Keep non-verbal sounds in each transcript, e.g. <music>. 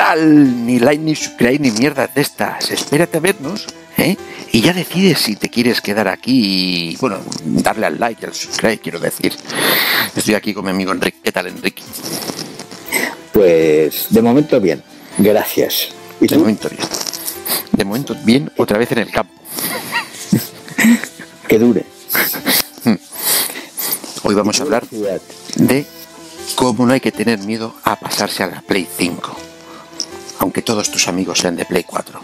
tal? Ni like, ni subscribe, ni mierdas de estas. Espérate a vernos, ¿eh? Y ya decides si te quieres quedar aquí y, bueno, darle al like y al subscribe, quiero decir. Estoy aquí con mi amigo Enrique. ¿Qué tal, Enrique? Pues de momento bien, gracias. ¿Y de momento bien. De momento bien, otra vez en el campo. que dure. Hoy vamos a hablar de cómo no hay que tener miedo a pasarse a la Play 5, aunque todos tus amigos sean de Play 4.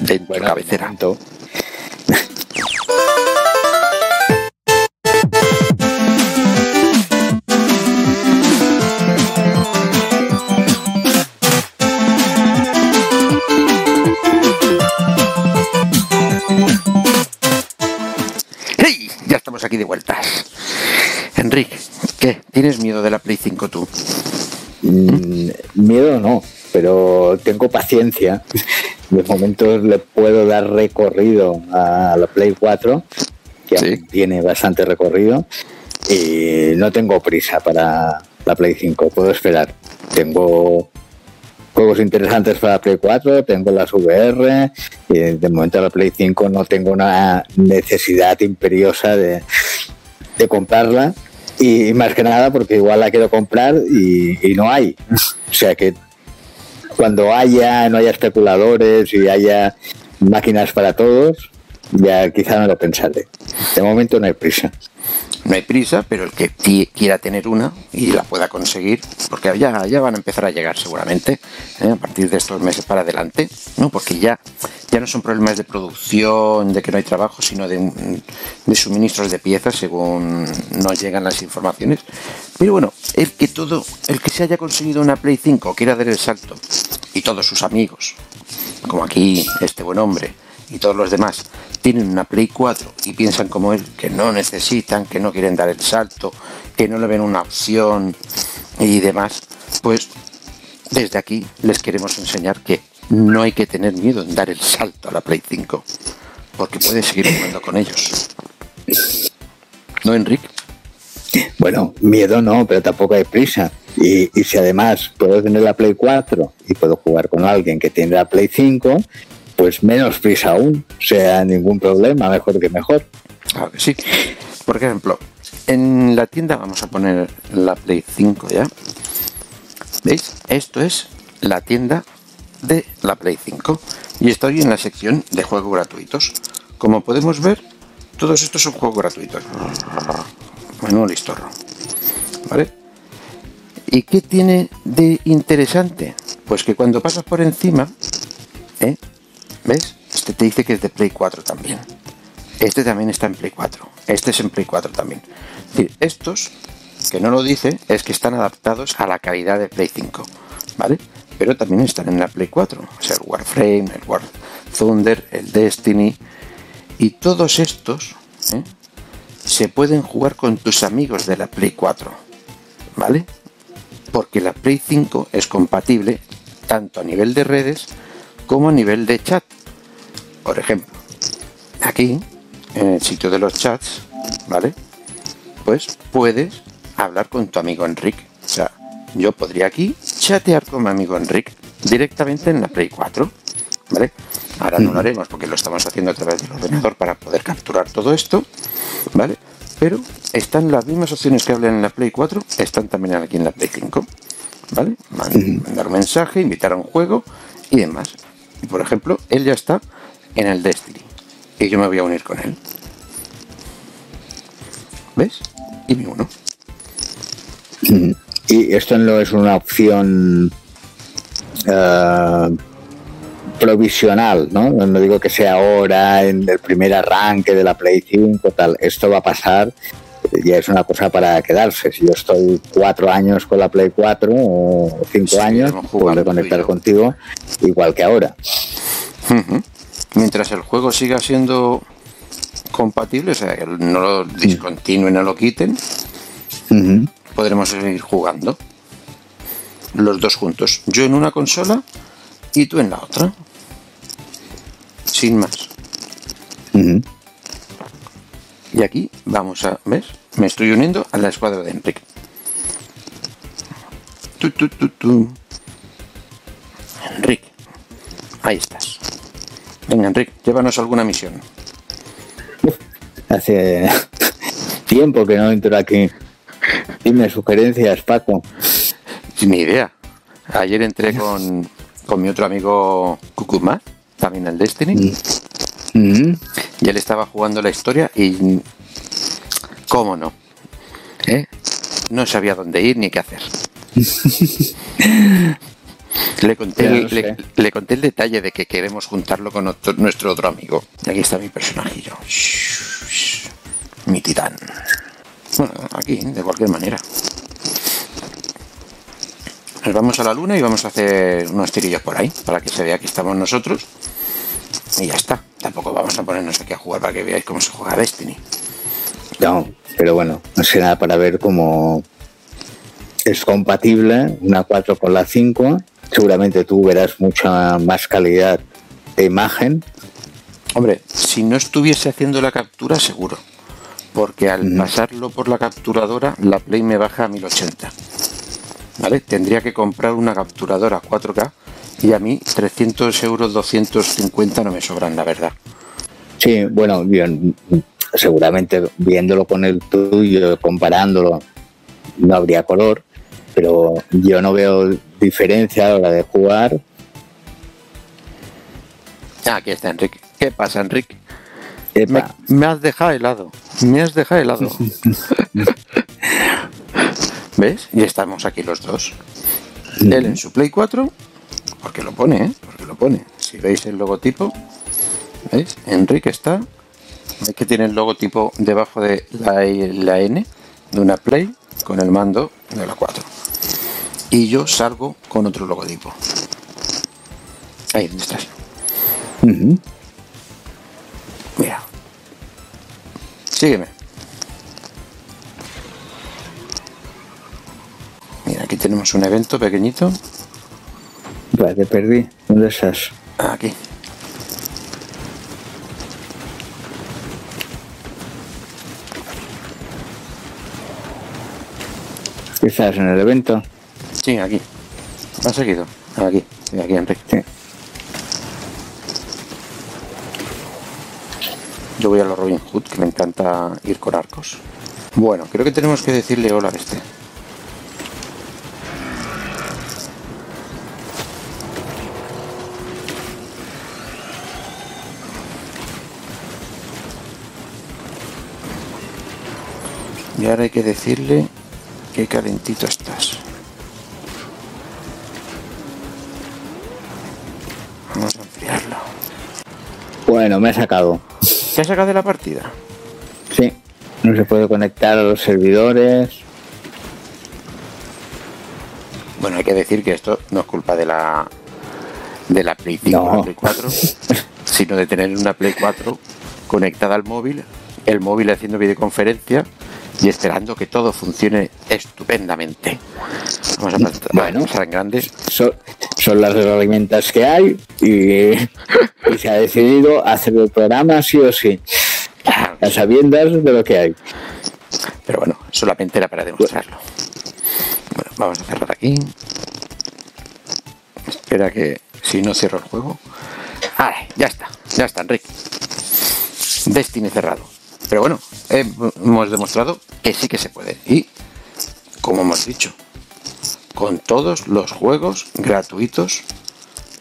De tu cabecera. ¡Hey! Ya estamos aquí de vueltas. Enrique, ¿qué? ¿Tienes miedo de la Play 5 tú? Mm, miedo no, pero tengo paciencia. De momento le puedo dar recorrido a la Play 4, que tiene bastante recorrido, y no tengo prisa para la Play 5, puedo esperar. Tengo juegos interesantes para la Play 4, tengo las VR, y de momento la Play 5 no tengo una necesidad imperiosa de, de comprarla y más que nada porque igual la quiero comprar y, no hay. O sea que cuando haya, no haya especuladores y haya máquinas para todos, ya quizá me lo pensaré. De momento no hay prisa no hay prisa, pero el que quiera tener una y la pueda conseguir, porque ya, ya van a empezar a llegar seguramente ¿eh? a partir de estos meses para adelante, ¿no? porque ya, ya no son problemas de producción, de que no hay trabajo, sino de, suministros de piezas según nos llegan las informaciones. Pero bueno, el que todo, el que se haya conseguido una Play 5 quiera dar el salto, y todos sus amigos, como aquí este buen hombre, y todos los demás tienen una Play 4 y piensan como él, que no necesitan, que no quieren dar el salto, que no le ven una opción y demás, pues desde aquí les queremos enseñar que no hay que tener miedo en dar el salto a la Play 5, porque puedes seguir jugando con ellos. ¿No, Enrique? Bueno, miedo no, pero tampoco hay prisa. Y, y, si además puedo tener la Play 4 y puedo jugar con alguien que tiene la Play 5, pues menos prisa aún, sea ningún problema, mejor que mejor. Claro que sí. Por ejemplo, en la tienda vamos a poner la Play 5 ya. ¿Veis? Esto es la tienda de la Play 5 y estoy en la sección de juegos gratuitos. Como podemos ver, todos estos son juegos gratuitos. Menú listorro. ¿Vale? ¿Y qué tiene de interesante? Pues que cuando pasas por encima, ¿eh? ¿Ves? Este te dice que es de Play 4 también. Este también está en Play 4. Este es en Play 4 también. Estos, que no lo dice, es que están adaptados a la calidad de Play 5. ¿Vale? Pero también están en la Play 4. O sea, el Warframe, el War Thunder, el Destiny. Y todos estos ¿eh? se pueden jugar con tus amigos de la Play 4. ¿Vale? Porque la Play 5 es compatible tanto a nivel de redes como a nivel de chat. Por ejemplo, aquí, en el sitio de los chats, ¿vale? Pues puedes hablar con tu amigo Enrique. O sea, yo podría aquí chatear con mi amigo Enrique directamente en la Play 4, ¿vale? Ahora no lo haremos porque lo estamos haciendo a través del ordenador para poder capturar todo esto, ¿vale? Pero están las mismas opciones que hablan en la Play 4, están también aquí en la Play 5, ¿vale? Mandar un mensaje, invitar a un juego y demás. Y por ejemplo, él ya está en el Destiny. Y yo me voy a unir con él. ¿Ves? Y me uno. Y esto no es una opción uh, provisional, ¿no? No digo que sea ahora en el primer arranque de la Play 5, tal. Esto va a pasar ya es una cosa para quedarse. Si yo estoy cuatro años con la Play 4 o cinco años, puedo conectar contigo igual que ahora. Mientras el juego siga siendo compatible, o sea, que no lo discontinúen, no lo quiten, podremos seguir jugando los dos juntos. Yo en una consola y tú en la otra. Sin más. Y aquí vamos a, ¿ves? Me estoy uniendo a la escuadra de Enrique. Enrique, ahí estás. Venga, Enrique, llévanos alguna misión. Hace tiempo que no entro aquí. Dime sugerencias, Paco. Ni idea. Ayer entré con, con mi otro amigo Cucumá, también el Destiny. Mm. Y él estaba jugando la historia y... ¿Cómo no? ¿Eh? No sabía dónde ir ni qué hacer. <laughs> Le conté, Ya el, lo sé. le, le conté el detalle de que queremos juntarlo con otro- nuestro otro amigo. Y aquí está mi personajillo. Mi titán. Bueno, aquí, de cualquier manera. Nos vamos a la luna y vamos a hacer unos tirillos por ahí, para que se vea que estamos nosotros. Y ya está. Tampoco vamos a ponernos aquí a jugar para que veáis cómo se juega Destiny. No, pero bueno, no sé nada para ver cómo es compatible una 4 con la 5. Seguramente tú verás mucha más calidad de imagen. Hombre, si no estuviese haciendo la captura, seguro. Porque al pasarlo por la capturadora, la Play me baja a 1080. ¿Vale? Tendría que comprar una capturadora 4K y a mí 300 euros, 250 no me sobran, la verdad. Sí, bueno, bien, seguramente viéndolo con el tuyo, comparándolo, no habría color, pero yo no veo diferencia a la hora de jugar. Ah, aquí está Enrique. ¿Qué pasa, Enrique? Me, me has dejado helado. Me has dejado helado. ¿Ves? Y estamos aquí los dos. Él en su Play 4, porque lo pone, ¿eh? Porque lo pone. Si veis el logotipo, ¿veis? Enrique está. ¿Veis que tiene el logotipo debajo de la, la N de una Play con el mando de la 4? Y yo salgo con otro logotipo. Ahí, ¿dónde estás? Mira. Sígueme. Mira, aquí tenemos un evento pequeñito. Vale, te perdí. ¿Dónde estás? Aquí. ¿Estás en el evento? Sí, aquí. ¿Me has seguido? Aquí. Sí, aquí, Enrique. Sí. Yo voy a los Robin Hood, que me encanta ir con arcos. Bueno, creo que tenemos que decirle hola a este. Y ahora hay que decirle qué calentito estás. Bueno, me ha sacado. ¿Te has sacado de la partida? Sí, no se puede conectar a los servidores. Bueno, hay que decir que esto no es culpa de la de la Play 5 o No. la Play 4, sino de tener una Play 4 conectada al móvil, el móvil haciendo videoconferencia y esperando que todo funcione estupendamente. Vamos a Bueno. a pasar en grande. Son, son las herramientas que hay y, y se ha decidido hacer el programa sí o sí, a sabiendas de lo que hay. Pero bueno, solamente era para demostrarlo. Bueno, vamos a cerrar aquí. Espera que si no cierro el juego. Vale, ya está, ya está, Enrique. Destiny cerrado. Pero bueno, hemos demostrado que sí que se puede. Y, como hemos dicho, con todos los juegos gratuitos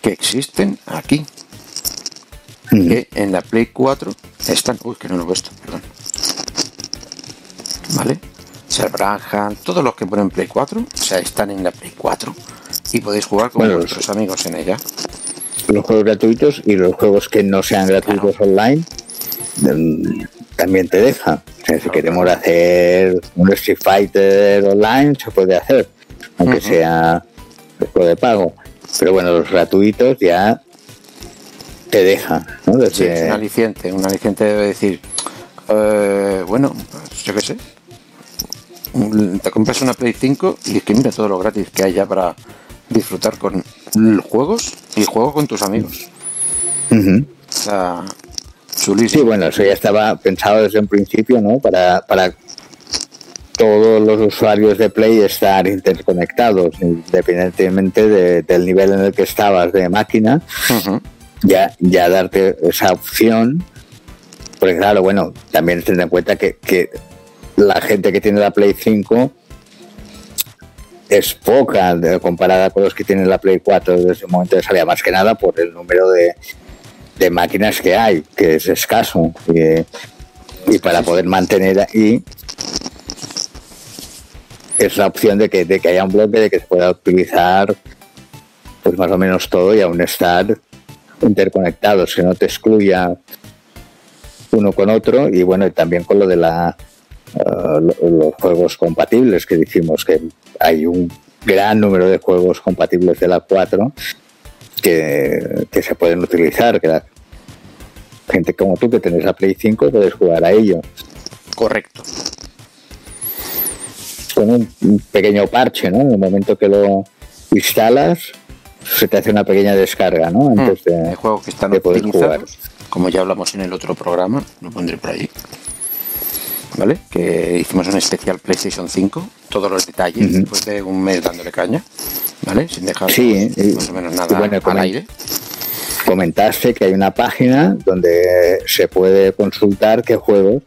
que existen aquí. Que en la Play 4 están. Uy, que no lo he puesto, perdón. ¿Vale? Serbranja, todos los que ponen Play 4, o sea, están en la Play 4 y podéis jugar con Bueno, vuestros amigos en ella. Los juegos gratuitos y los juegos que no sean gratuitos online mm, también te deja. O sea, si queremos hacer un Street Fighter online, se puede hacer, aunque sea después de pago. Pero bueno, los gratuitos ya te deja. ¿no? Sí, es un aliciente, un aliciente debe decir, eh, bueno, pues, yo qué sé, un- te compras una Play 5 y es que mira todo lo gratis que hay ya para disfrutar con l- juegos y juego con tus amigos. Ujú. O sea, Sí, chulísimo. bueno, eso ya estaba pensado desde un principio, ¿no? Para, para todos los usuarios de Play estar interconectados, independientemente del nivel en el que estabas de máquina, ya, ya darte esa opción. Porque claro, bueno, también tener en cuenta que, que la gente que tiene la Play 5 es poca comparada con los que tienen la Play 4 desde el momento de salida, más que nada por el número de, de máquinas que hay, que es escaso. Y, y para poder mantener ahí es la opción de que, de que haya un bloque, de que se pueda utilizar pues más o menos todo y aún estar interconectados, que no te excluya uno con otro y bueno, también con lo de la eh, los juegos compatibles que dijimos que hay un gran número de juegos compatibles de la 4 que, que se pueden utilizar, que la gente como tú que tenés la Play 5 puedes jugar a ello. Correcto con un pequeño parche, ¿no? En el momento que lo instalas, se te hace una pequeña descarga, ¿no? Hmm. Antes de, juego que están de poder jugar. Como ya hablamos en el otro programa, lo pondré por ahí. ¿Vale? Que hicimos un especial PlayStation 5, todos los detalles, después de un mes dándole caña, ¿vale? Sin dejar sí, más o menos nada al aire. Comentaste que hay una página donde se puede consultar qué juegos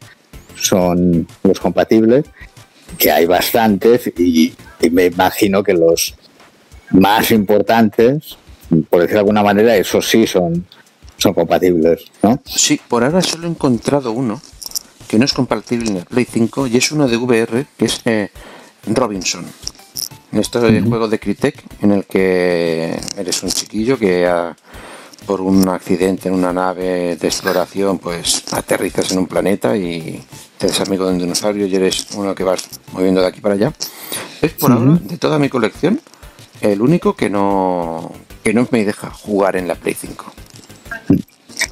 son los compatibles que hay bastantes y, me imagino que los más importantes, por decir de alguna manera, esos sí son, son compatibles, ¿no? Sí, por ahora solo he encontrado uno que no es compatible en el Play 5 y es uno de VR que es eh, Robinson. Esto es el juego de Crytek en el que eres un chiquillo que por un accidente en una nave de exploración pues aterrizas en un planeta y eres amigo de un dinosaurio y eres uno que vas moviendo de aquí para allá. Es por ahora, de toda mi colección, el único que no, que no me deja jugar en la Play 5.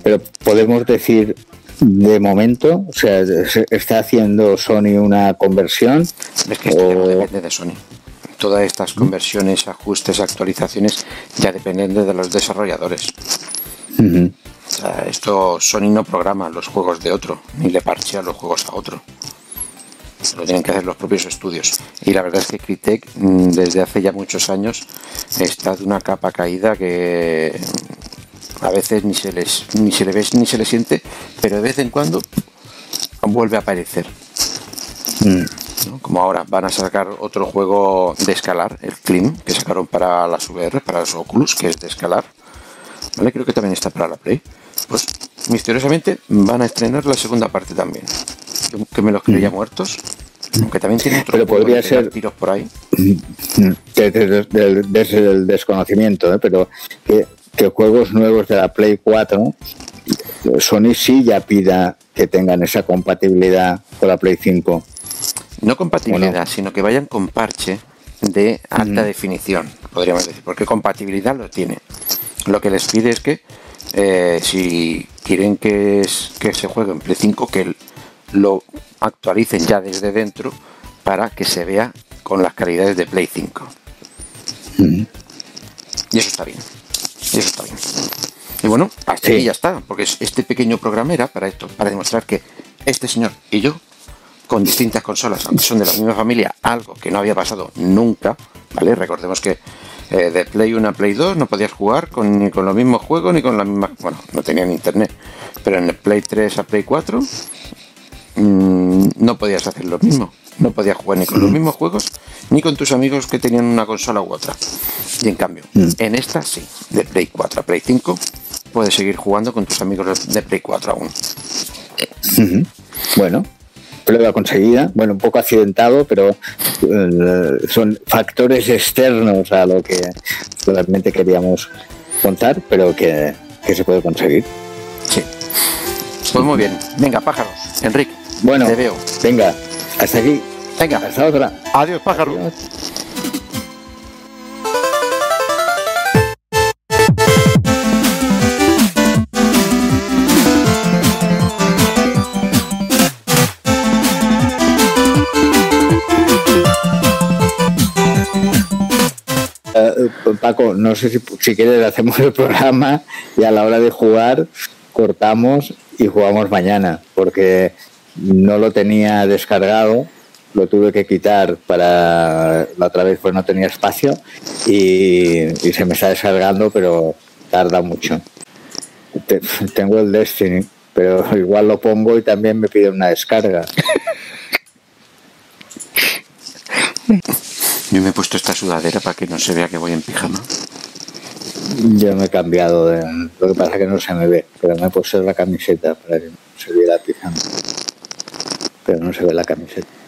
Pero podemos decir de momento, o sea, está haciendo Sony una conversión. Es que esto no depende de Sony. Todas estas conversiones, ajustes, actualizaciones ya dependen de los desarrolladores esto Sony no programa los juegos de otro, ni le parchea los juegos a otro. Lo tienen que hacer los propios estudios. Y la verdad es que Crytek mm, desde hace ya muchos años está de una capa caída que a veces ni se les ni se le ve ni se le siente, pero de vez en cuando vuelve a aparecer. Mm. Como ahora van a sacar otro juego de escalar, el Clean, que sacaron para las VR, para los Oculus, que es de escalar. ¿Vale? Creo que también está para la Play pues misteriosamente van a estrenar la segunda parte también. Que me los creía mm. muertos. Aunque también tiene otro pero podría ser tiros por ahí. Desde, el desconocimiento, ¿eh? pero que, juegos nuevos de la Play 4, Sony sí ya pida que tengan esa compatibilidad con la Play 5. No compatibilidad, sino que vayan con parche de alta definición, podríamos decir, porque compatibilidad lo tiene. Lo que les pide es que eh, si quieren que, que se juegue en Play 5, que lo actualicen ya desde dentro para que se vea con las calidades de Play 5. Y eso está bien. eso está bien. Y bueno, hasta aquí ya está, porque este pequeño programa era para esto, para demostrar que este señor y yo, con distintas consolas, aunque son de la misma familia, algo que no había pasado nunca, ¿vale? Recordemos que eh, de Play 1 a Play 2 no podías jugar con, ni con los mismos juegos ni con la misma. Bueno, no tenían internet. Pero en el Play 3 a Play 4 mm, no podías hacer lo mismo. No podías jugar ni con los mismos juegos ni con tus amigos que tenían una consola u otra. Y en cambio, mm. en esta sí, de Play 4 a Play 5, puedes seguir jugando con tus amigos de Play 4 aún. Bueno, prueba conseguida, bueno, un poco accidentado, pero eh, son factores externos a lo que realmente queríamos contar, pero que, se puede conseguir. Sí. Pues muy bien. Venga, pájaros. Enrique. Bueno, te veo. Venga, hasta aquí. Venga. Hasta otra. Adiós, pájaro. Paco, no sé si, si quieres hacemos el programa y a la hora de jugar cortamos y jugamos mañana, porque no lo tenía descargado lo tuve que quitar para la otra vez pues no tenía espacio y, y se me está descargando pero tarda mucho. Tengo el Destiny pero igual lo pongo y también me pide una descarga <laughs> yo me he puesto esta sudadera para que no se vea que voy en pijama. Yo me he cambiado de, lo que pasa es que no se me ve pero me he puesto la camiseta para que no se viera pijama. Pero no se ve la camiseta